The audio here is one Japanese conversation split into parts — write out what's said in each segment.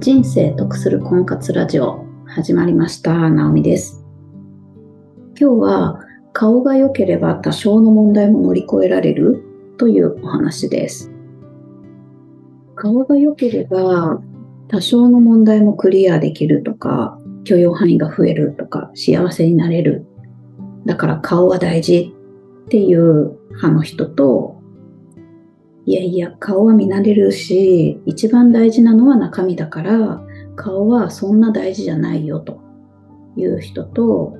人生得する婚活ラジオ始まりました。ナオミです。今日は顔が良ければ多少の問題も乗り越えられるというお話です。顔が良ければ多少の問題もクリアできるとか、許容範囲が増えるとか、幸せになれる。だから顔は大事っていう派の人と、いやいや、顔は見慣れるし、一番大事なのは中身だから、顔はそんな大事じゃないよという人と、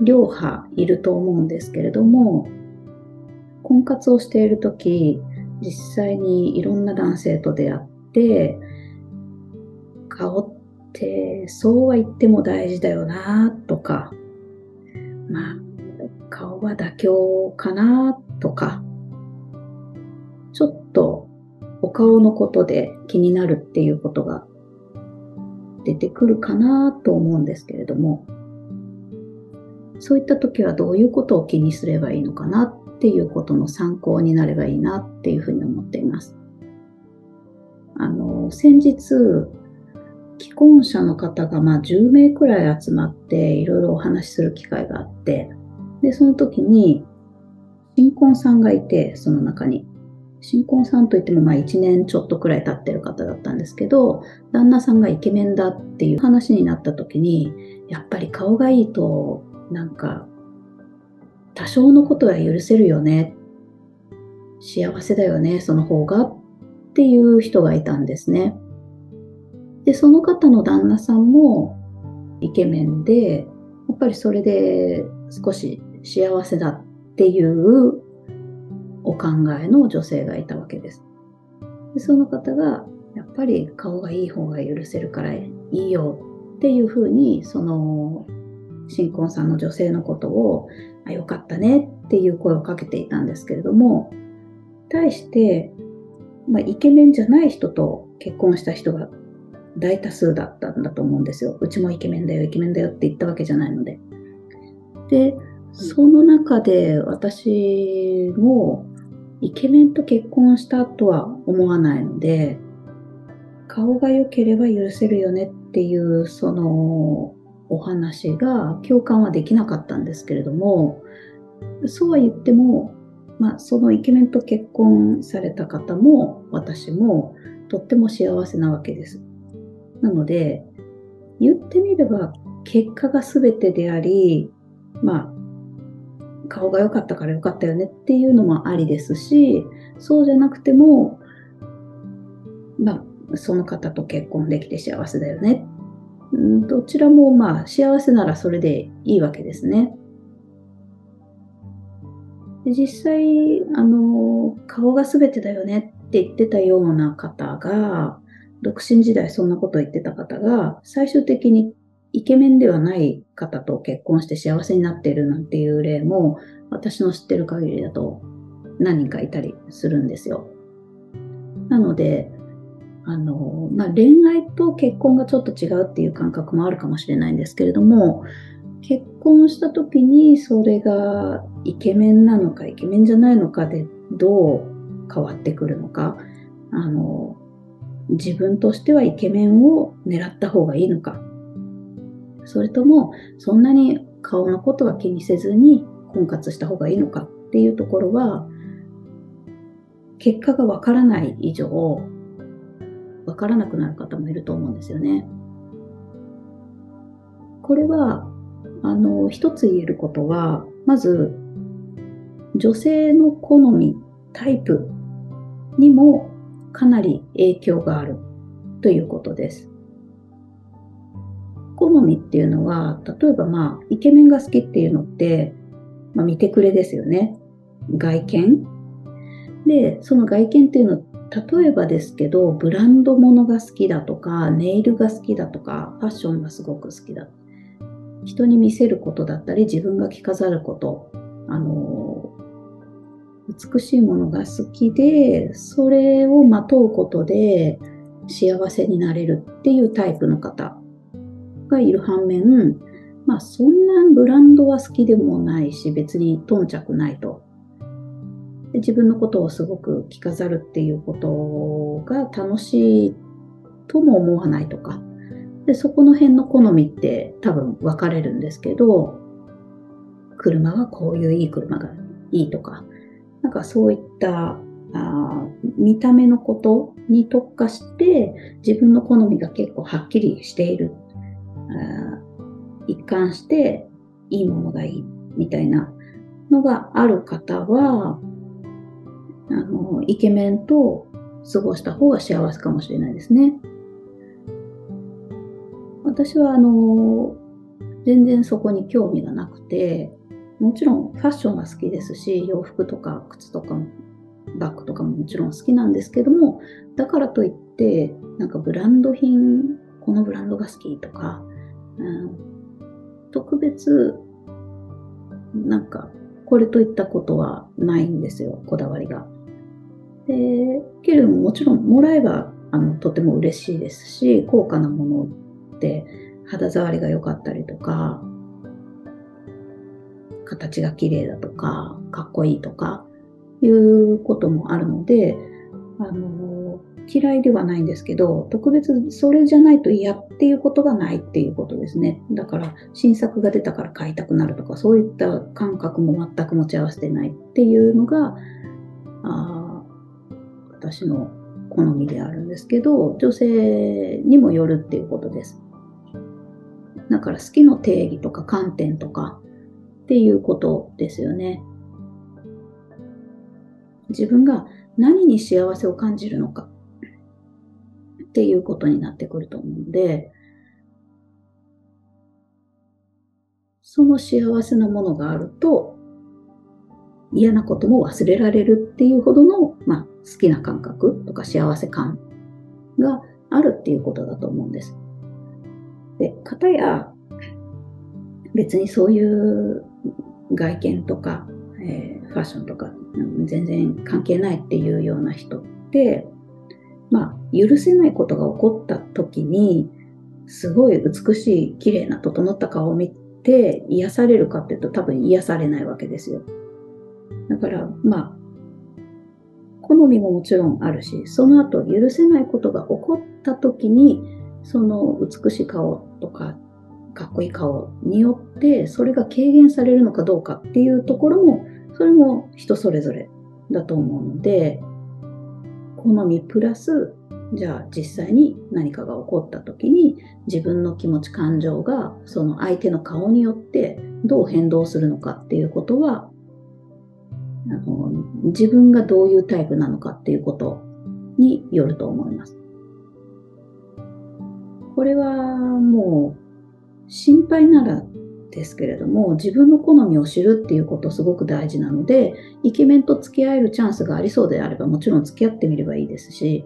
両派いると思うんですけれども、婚活をしているとき、実際にいろんな男性と出会って、顔ってそうは言っても大事だよなとか、まあ、顔は妥協かなとか、ちょっとお顔のことで気になるっていうことが出てくるかなと思うんですけれども、そういった時はどういうことを気にすればいいのかなっていうことの参考になればいいなっていうふうに思っています。あの、先日、既婚者の方がまあ10名くらい集まっていろいろお話しする機会があって、で、その時に新婚さんがいて、その中に。新婚さんといってもまあ1年ちょっとくらい経ってる方だったんですけど、旦那さんがイケメンだっていう話になった時に、やっぱり顔がいいと、なんか、多少のことは許せるよね。幸せだよね、その方が。っていう人がいたんですね。で、その方の旦那さんもイケメンで、やっぱりそれで少し幸せだっていう考えの女性がいたわけです。でその方が、やっぱり顔がいい方が許せるからいいよっていうふうに、その新婚さんの女性のことを、あ、よかったねっていう声をかけていたんですけれども、対して、まあ、イケメンじゃない人と結婚した人が大多数だったんだと思うんですよ。うちもイケメンだよ、イケメンだよって言ったわけじゃないので。で、その中で私もイケメンと結婚したとは思わないので、顔が良ければ許せるよねっていうそのお話が共感はできなかったんですけれども、そうは言っても、まあ、そのイケメンと結婚された方も私もとっても幸せなわけです。なので、言ってみれば結果が全てであり、まあ、顔が良かったから良かったよねっていうのもありですし、そうじゃなくても、まあ、その方と結婚できて幸せだよね。どちらもまあ幸せならそれでいいわけですね。で実際、あの、顔が全てだよねって言ってたような方が、独身時代そんなこと言ってた方が、最終的にイケメンではない方と結婚して幸せになっているなんていう例も、私の知ってる限りだと何人かいたりするんですよ。なので、あの、まあ、恋愛と結婚がちょっと違うっていう感覚もあるかもしれないんですけれども、結婚した時にそれがイケメンなのかイケメンじゃないのかでどう変わってくるのか、あの、自分としてはイケメンを狙った方がいいのか、それともそんなに顔のことは気にせずに婚活した方がいいのかっていうところは、結果がわからない以上、わからなくなる方もいると思うんですよね。これは、あの、一つ言えることは、まず、女性の好み、タイプにもかなり影響があるということです。好みっていうのは、例えばまあ、イケメンが好きっていうのって、まあ、見てくれですよね。外見。で、その外見っていうの例えばですけど、ブランド物が好きだとか、ネイルが好きだとか、ファッションがすごく好きだ。人に見せることだったり、自分が着飾ること、あの、美しいものが好きで、それをまとうことで幸せになれるっていうタイプの方がいる反面、まあそんなブランドは好きでもないし、別に頓着ないと。で自分のことをすごく着飾るっていうことが楽しいとも思わないとか。で、そこの辺の好みって多分分かれるんですけど、車はこういういい車がいいとか、なんかそういったあ見た目のことに特化して自分の好みが結構はっきりしている。一貫していいものがいいみたいなのがある方は、あの、イケメンと過ごした方が幸せかもしれないですね。私はあの、全然そこに興味がなくて、もちろんファッションは好きですし、洋服とか靴とかバッグとかももちろん好きなんですけども、だからといって、なんかブランド品、このブランドが好きとか、うん、特別、なんか、これといったことはないんですよ、こだわりが。で、けれどももちろんもらえばあのとても嬉しいですし、高価なものって肌触りが良かったりとか、形が綺麗だとか、かっこいいとか、いうこともあるので、あの、嫌いではないんですけど、特別それじゃないと嫌っていうことがないっていうことですね。だから新作が出たから買いたくなるとか、そういった感覚も全く持ち合わせてないっていうのが、あ私の好みであるんですけど、女性にもよるっていうことです。だから好きの定義とか観点とかっていうことですよね。自分が何に幸せを感じるのかっていうことになってくると思うので、その幸せなものがあると、嫌なことも忘れられるっていうほどの、まあ、好きな感覚とか幸せ感があるっていうことだと思うんです。で、かたや、別にそういう外見とか、えー、ファッションとか全然関係ないっていうような人って、まあ、許せないことが起こった時に、すごい美しい、綺麗な、整った顔を見て癒されるかっていうと多分癒されないわけですよ。だから、まあ、好みももちろんあるし、その後許せないことが起こった時に、その美しい顔とか、かっこいい顔によって、それが軽減されるのかどうかっていうところもそれも人それぞれだと思うので、好みプラス、じゃあ実際に何かが起こった時に自分の気持ち感情がその相手の顔によってどう変動するのかっていうことはあの自分がどういうタイプなのかっていうことによると思います。これはもう心配ならですけれども、自分の好みを知るっていうことすごく大事なので、イケメンと付き合えるチャンスがありそうであれば、もちろん付き合ってみればいいですし、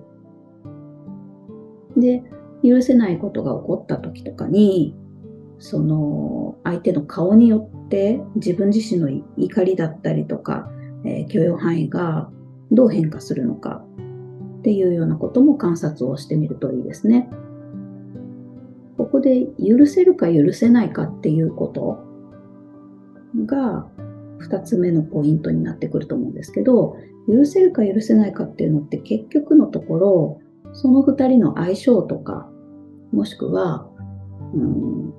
で、許せないことが起こった時とかに、その相手の顔によって自分自身の怒りだったりとか、えー、許容範囲がどう変化するのかっていうようなことも観察をしてみるといいですね。で許せるか許せないかっていうことが2つ目のポイントになってくると思うんですけど、許せるか許せないかっていうのって結局のところ、その2人の相性とか、もしくは、うん、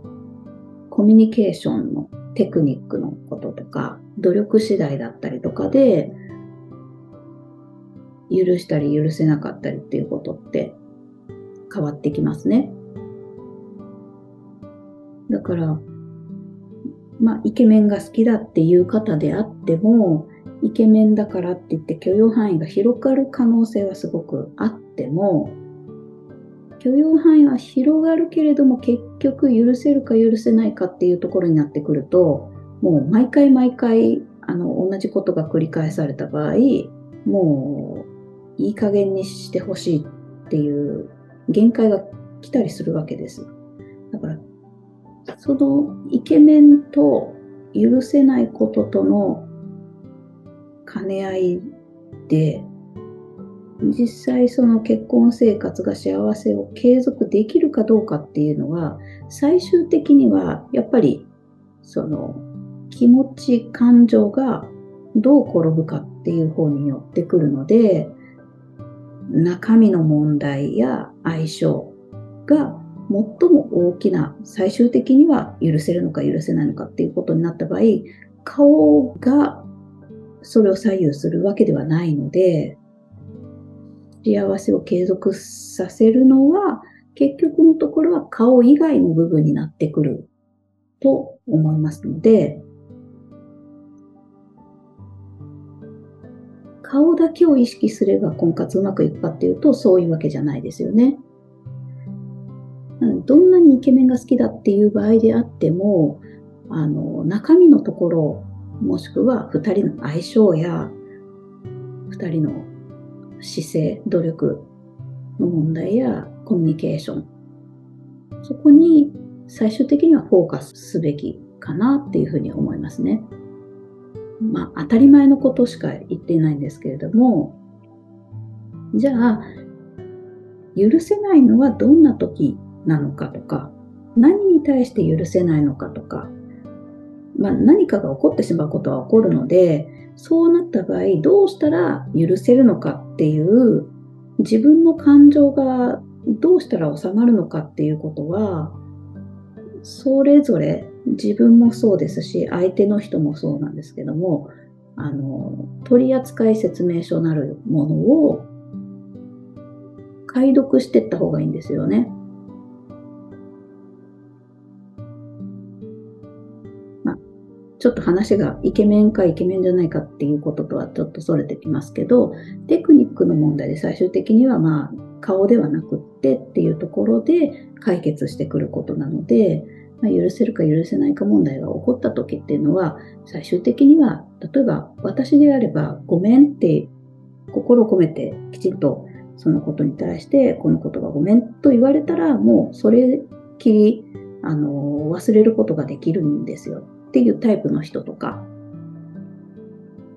コミュニケーションのテクニックのこととか、努力次第だったりとかで、許したり許せなかったりっていうことって変わってきますね。だから、まあ、イケメンが好きだっていう方であっても、イケメンだからって言って許容範囲が広がる可能性はすごくあっても、許容範囲は広がるけれども結局許せるか許せないかっていうところになってくると、もう毎回毎回あの同じことが繰り返された場合、もういい加減にしてほしいっていう限界が来たりするわけです。だからそのイケメンと許せないこととの兼ね合いで、実際その結婚生活が幸せを継続できるかどうかっていうのは、最終的にはやっぱりその気持ち、感情がどう転ぶかっていう方によってくるので、中身の問題や相性が最も大きな最終的には許せるのか許せないのかっていうことになった場合顔がそれを左右するわけではないので幸せを継続させるのは結局のところは顔以外の部分になってくると思いますので顔だけを意識すれば婚活うまくいくかっていうとそういうわけじゃないですよね。どんなにイケメンが好きだっていう場合であってもあの中身のところもしくは2人の相性や2人の姿勢努力の問題やコミュニケーションそこに最終的にはフォーカスすべきかなっていうふうに思いますね。まあ、当たり前のことしか言っていないんですけれども、じゃあ、許せないのはどんな時なのかとか、何に対して許せないのかとか、まあ、何かが起こってしまうことは起こるので、そうなった場合、どうしたら許せるのかっていう、自分の感情がどうしたら収まるのかっていうことは、それぞれ自分もそうですし、相手の人もそうなんですけども、あの、取扱説明書なるものを解読していった方がいいんですよね。ちょっと話がイケメンかイケメンじゃないかっていうこととはちょっとそれてきますけど、テクニックの問題で最終的にはまあ、顔ではなくってっていうところで解決してくることなので、まあ、許せるか許せないか問題が起こった時っていうのは、最終的には、例えば私であれば、ごめんって心を込めてきちんとそのことに対して、このことがごめんと言われたら、もうそれきり、あの、忘れることができるんですよ。っていうタイプの人とか、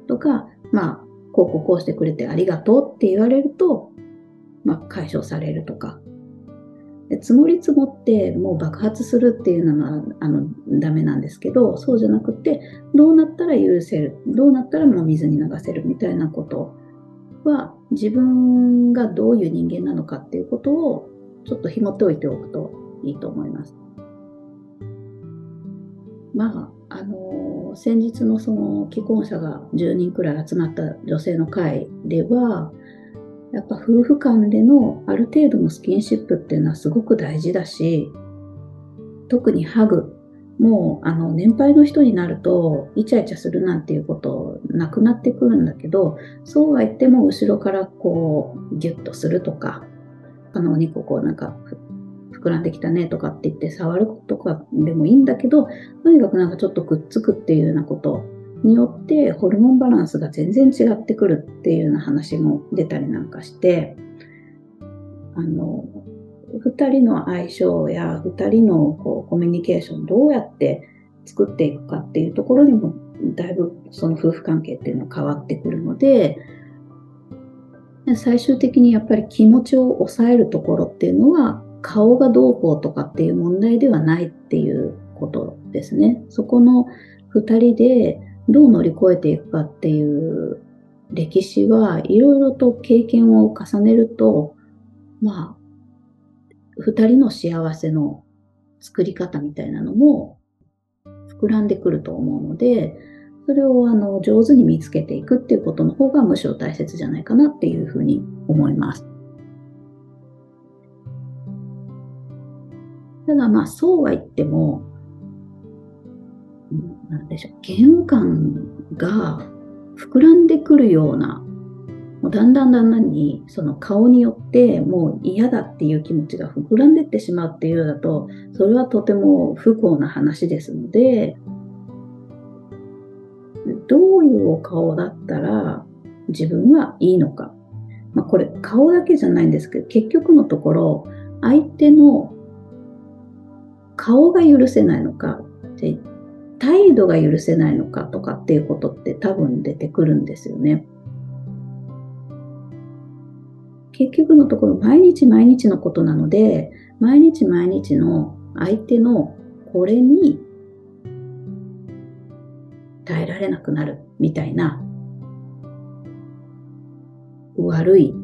とか、まあ、こうこうこうしてくれてありがとうって言われると、まあ、解消されるとか、積もり積もってもう爆発するっていうのはあのダメなんですけどそうじゃなくてどうなったら許せるどうなったらもう水に流せるみたいなことは自分がどういう人間なのかっていうことをちょっと紐解いておくといいと思います。まあ、あの先日のその既婚者が10人くらい集まった女性の会ではやっぱ夫婦間でのある程度のスキンシップっていうのはすごく大事だし、特にハグ。もうあの年配の人になるとイチャイチャするなんていうことなくなってくるんだけどそうは言っても後ろからこうギュッとするとかあのお肉をこうなんか膨らんできたねとかって言って触るとかでもいいんだ。けどとにかくなんかちょっとくっつくっていうようなことによってホルモンバランスが全然違ってくるっていうような話も出たりなんかして、あの、2人の相性や2人のこうコミュニケーションどうやって作っていくかっていうところにもだ。いぶその夫婦関係っていうのは変わってくるので最終的にやっぱり気持ちを抑えるところっていうのは顔がどうこうとかっていう問題ではないっていうことですね。そこの2人でどう乗り越えていくかっていう歴史はいろいろと経験を重ねると、まあ、二人の幸せの作り方みたいなのも膨らんでくると思うので、それをあの上手に見つけていくっていうことの方がむしろ大切じゃないかなっていうふうに思います。ただまあそうは言っても、なんでしょう、嫌悪感が膨らんでくるような、もうだんだんだんだんにその顔によってもう嫌だっていう気持ちが膨らんでってしまうっていうようだと、それはとても不幸な話ですので、どういうお顔だったら自分はいいのか。まあ、これ顔だけじゃないんですけど、結局のところ、相手の顔が許せないのか、態度が許せないのかとかっていうことって多分出てくるんですよね。結局のところ毎日毎日のことなので毎日毎日の相手のこれに耐えられなくなるみたいな悪い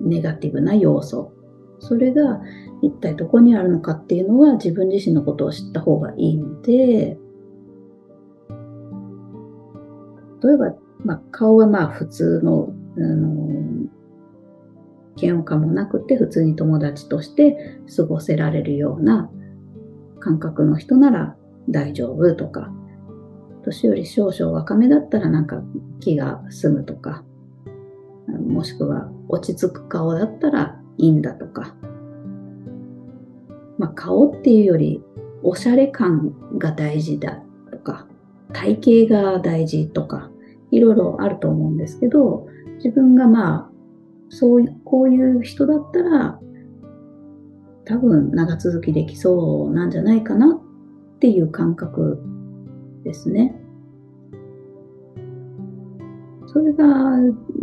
ネガティブな要素それが一体どこにあるのかっていうのは自分自身のことを知った方がいいので、例えば、まあ、顔はまあ普通の、あの嫌悪感もなくて普通に友達として過ごせられるような感覚の人なら大丈夫とか、年より少々若めだったらなんか気が済むとか、もしくは落ち着く顔だったらいいんだとか、まあ、顔っていうよりおしゃれ感が大事だとか、体型が大事とか、いろいろあると思うんですけど、自分がまあ、そういう、こういう人だったら、多分長続きできそうなんじゃないかなっていう感覚ですね。それが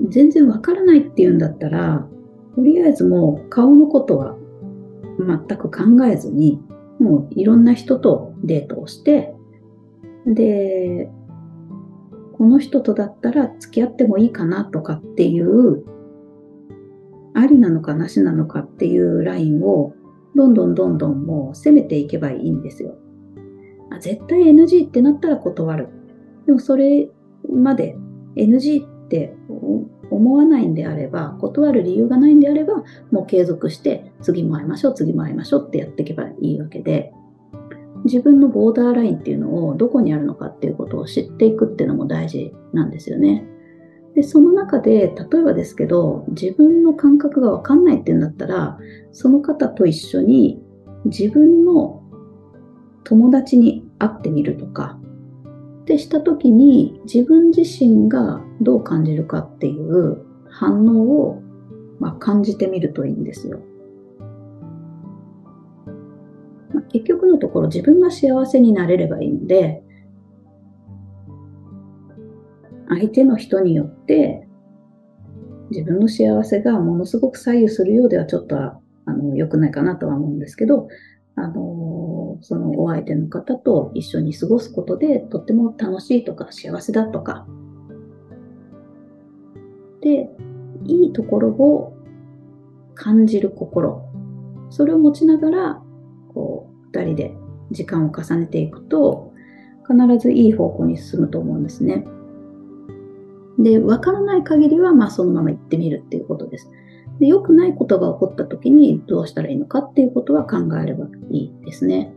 全然わからないっていうんだったら、とりあえずもう顔のことは全く考えずに、もういろんな人とデートをして、で、この人とだったら付き合ってもいいかなとかっていう、ありなのかなしなのかっていうラインを、どんどんどんどんもう攻めていけばいいんですよ。あ絶対 NG ってなったら断る。でもそれまで NG って思わないんであれば、断る理由がないんであれば、もう継続して次も会いましょう、次も会いましょうってやっていけばいいわけで、自分のボーダーラインっていうのをどこにあるのかっていうことを知っていくっていうのも大事なんですよね。で、その中で、例えばですけど、自分の感覚がわかんないっていうんだったら、その方と一緒に自分の友達に会ってみるとか、ってした時に自分自身がどう感じるかっていう反応を、まあ、感じてみるといいんですよ。まあ、結局のところ自分が幸せになれればいいので、相手の人によって自分の幸せがものすごく左右するようではちょっとあの良くないかなとは思うんですけど、あの、そのお相手の方と一緒に過ごすことでとっても楽しいとか幸せだとか、で、いいところを感じる心、それを持ちながら、こう、二人で時間を重ねていくと、必ずいい方向に進むと思うんですね。で、わからない限りは、まあそのまま行ってみるっていうことです。で、良くないことが起こった時にどうしたらいいのかっていうことは考えればいいですね。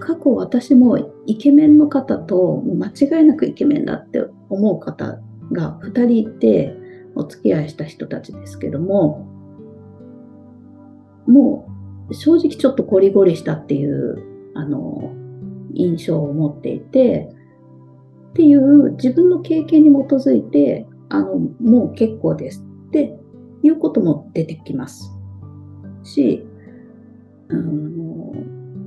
過去私もイケメンの方と間違いなくイケメンだって思う方が2人いてお付き合いした人たちですけども、もう正直ちょっとゴリゴリしたっていう、あの、印象を持っていて、っていう自分の経験に基づいてあの、もう結構ですっていうことも出てきます。し、あの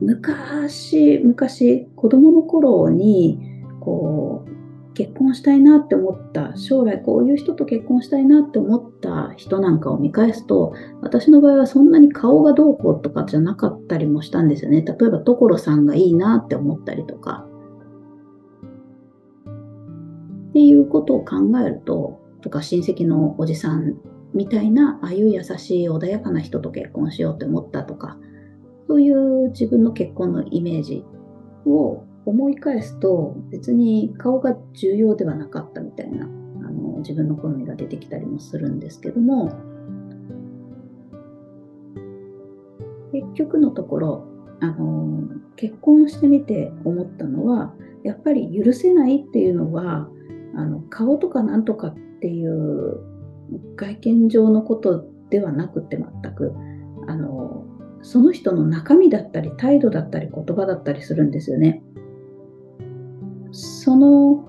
昔、昔、子供の頃に、こう、結婚したいなって思った、将来こういう人と結婚したいなって思った人なんかを見返すと、私の場合はそんなに顔がどうこうとかじゃなかったりもしたんですよね。例えば、所さんがいいなって思ったりとか。っていうことを考えると、とか親戚のおじさんみたいな、ああいう優しい穏やかな人と結婚しようって思ったとか、そういう自分の結婚のイメージを思い返すと、別に顔が重要ではなかったみたいな、あの自分の好みが出てきたりもするんですけども、結局のところ、あの結婚してみて思ったのは、やっぱり許せないっていうのは、あの顔とかなんとかっていう外見上のことではなくて全くあのその人の中身だったり態度だったり言葉だったりするんですよね。その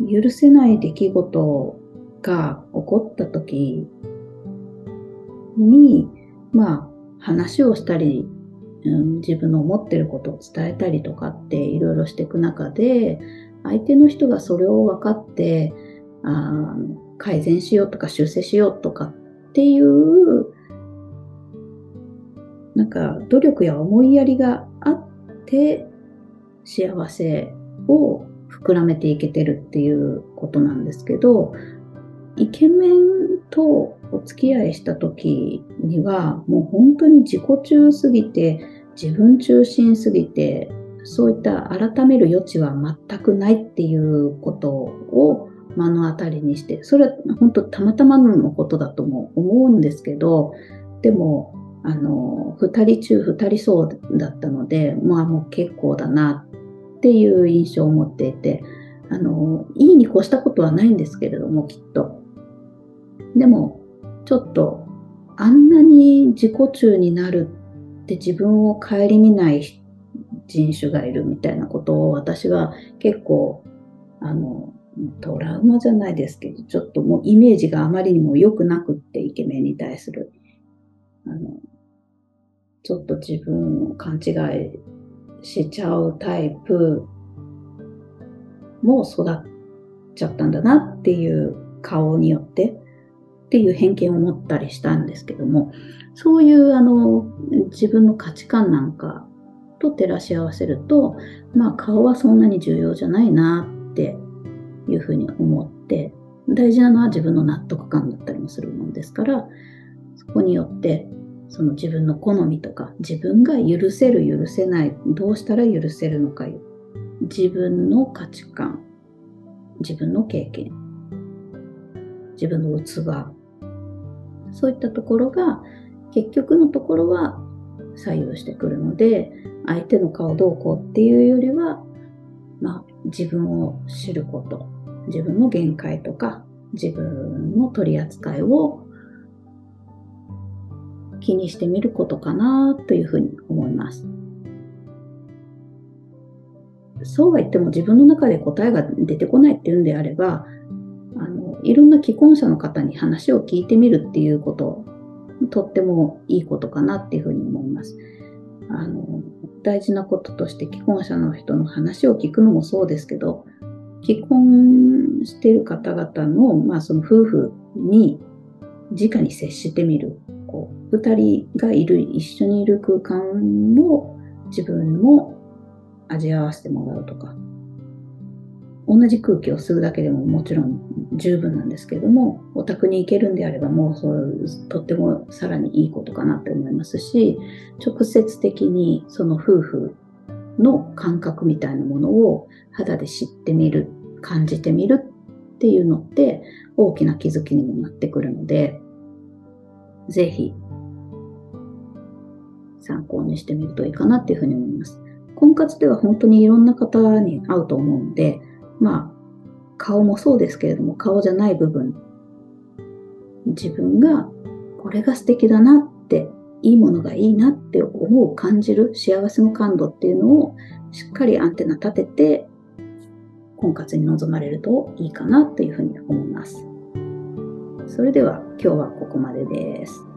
許せない出来事が起こった時にまあ話をしたり、うん、自分の思ってることを伝えたりとかっていろいろしていく中で相手の人がそれを分かって、あ改善しようとか修正しようとかっていう、なんか努力や思いやりがあって、幸せを膨らめていけてるっていうことなんですけど、イケメンとお付き合いした時には、もう本当に自己中すぎて、自分中心すぎて、そういった改める余地は全くないっていうことを目の当たりにして、それは本当たまたまのことだとも思うんですけど、でも、あの、二人中二人そうだったので、まあもう結構だなっていう印象を持っていて、あの、いいに越したことはないんですけれども、きっと。でも、ちょっと、あんなに自己中になるって自分を顧みない人種がいるみたいなことを私は結構、あの、トラウマじゃないですけど、ちょっともうイメージがあまりにも良くなくって、イケメンに対する。あの、ちょっと自分を勘違いしちゃうタイプも育っちゃったんだなっていう顔によってっていう偏見を持ったりしたんですけども、そういうあの自分の価値観なんかと照らし合わせると、まあ顔はそんなに重要じゃないなっていうふうに思って、大事なのは自分の納得感だったりもするものですから、そこによってその自分の好みとか、自分が許せる許せない、どうしたら許せるのか、自分の価値観、自分の経験、自分の器、そういったところが結局のところは左右してくるので、相手の顔どうこうっていうよりは、まあ、自分を知ること、自分の限界とか、自分の取り扱いを気にしてみることかなというふうに思います。そうは言っても自分の中で答えが出てこないっていうんであれば、あのいろんな既婚者の方に話を聞いてみるっていうこと、とってもいいことかなっていうふうに思います。あの大事なこととして既婚者の人の話を聞くのもそうですけど、既婚している方々の,、まあその夫婦に直に接してみる。2人がいる、一緒にいる空間を自分も味わわせてもらうとか、同じ空気を吸うだけでももちろん十分なんですけれども、お宅に行けるんであればもうそれとってもさらにいいことかなって思いますし、直接的にその夫婦の感覚みたいなものを肌で知ってみる、感じてみるっていうのって大きな気づきにもなってくるので、ぜひ参考にしてみるといいかなっていうふうに思います。婚活では本当にいろんな方に会うと思うんで、まあ、顔もそうですけれども、顔じゃない部分、自分がこれが素敵だなって、いいものがいいなって思う、感じる幸せの感度っていうのをしっかりアンテナ立てて、婚活に臨まれるといいかなというふうに思います。それでは今日はここまでです。